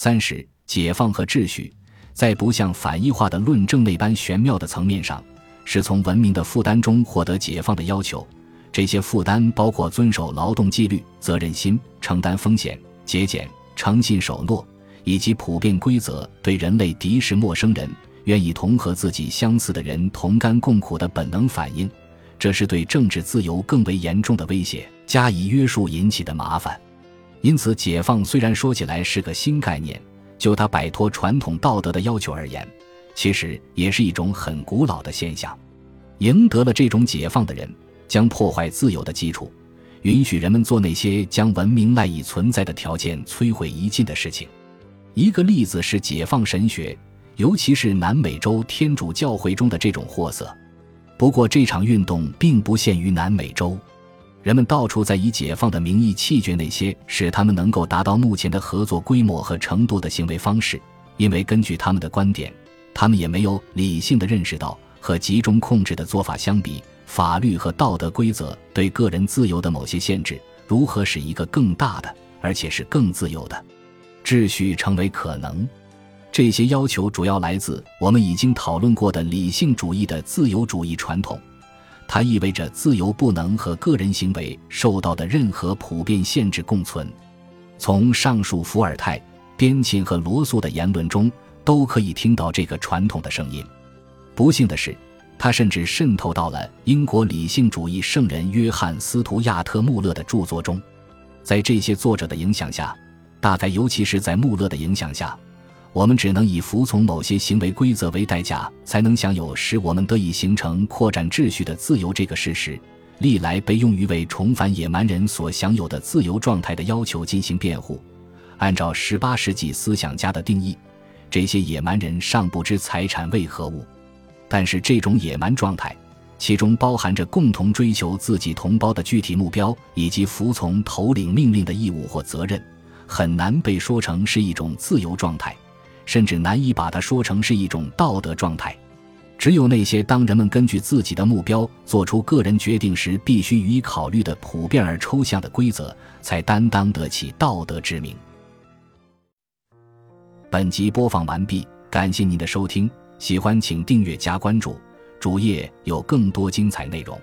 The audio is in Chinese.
三十，解放和秩序，在不像反义化的论证那般玄妙的层面上，是从文明的负担中获得解放的要求。这些负担包括遵守劳动纪律、责任心、承担风险、节俭、诚信守诺，以及普遍规则对人类敌视陌生人、愿意同和自己相似的人同甘共苦的本能反应。这是对政治自由更为严重的威胁，加以约束引起的麻烦。因此，解放虽然说起来是个新概念，就它摆脱传统道德的要求而言，其实也是一种很古老的现象。赢得了这种解放的人，将破坏自由的基础，允许人们做那些将文明赖以存在的条件摧毁一尽的事情。一个例子是解放神学，尤其是南美洲天主教会中的这种货色。不过，这场运动并不限于南美洲。人们到处在以解放的名义弃绝那些使他们能够达到目前的合作规模和程度的行为方式，因为根据他们的观点，他们也没有理性的认识到和集中控制的做法相比，法律和道德规则对个人自由的某些限制如何使一个更大的，而且是更自由的秩序成为可能。这些要求主要来自我们已经讨论过的理性主义的自由主义传统。它意味着自由不能和个人行为受到的任何普遍限制共存。从上述伏尔泰、边沁和罗素的言论中，都可以听到这个传统的声音。不幸的是，它甚至渗透到了英国理性主义圣人约翰·斯图亚特·穆勒的著作中。在这些作者的影响下，大概尤其是在穆勒的影响下。我们只能以服从某些行为规则为代价，才能享有使我们得以形成扩展秩序的自由这个事实，历来被用于为重返野蛮人所享有的自由状态的要求进行辩护。按照十八世纪思想家的定义，这些野蛮人尚不知财产为何物，但是这种野蛮状态，其中包含着共同追求自己同胞的具体目标以及服从头领命令的义务或责任，很难被说成是一种自由状态。甚至难以把它说成是一种道德状态。只有那些当人们根据自己的目标做出个人决定时必须予以考虑的普遍而抽象的规则，才担当得起道德之名。本集播放完毕，感谢您的收听，喜欢请订阅加关注，主页有更多精彩内容。